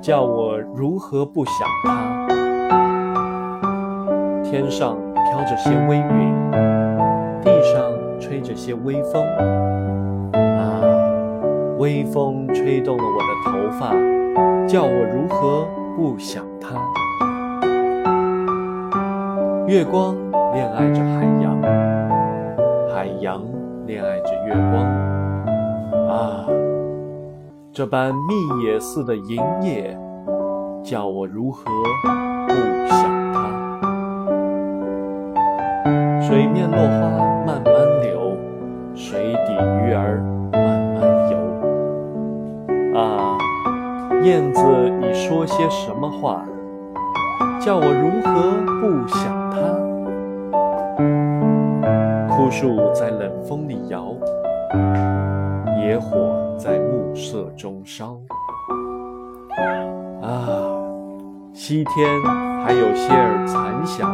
叫我如何不想他？天上飘着些微云，地上吹着些微风。啊，微风吹动了我的头发，叫我如何不想他？月光恋爱着海洋，海洋恋爱着月光。这般密野似的银叶，叫我如何不想他？水面落花慢慢流，水底鱼儿慢慢游。啊，燕子你说些什么话，叫我如何不想它？枯树在冷风里摇，野火在色中烧。啊，西天还有些儿残霞，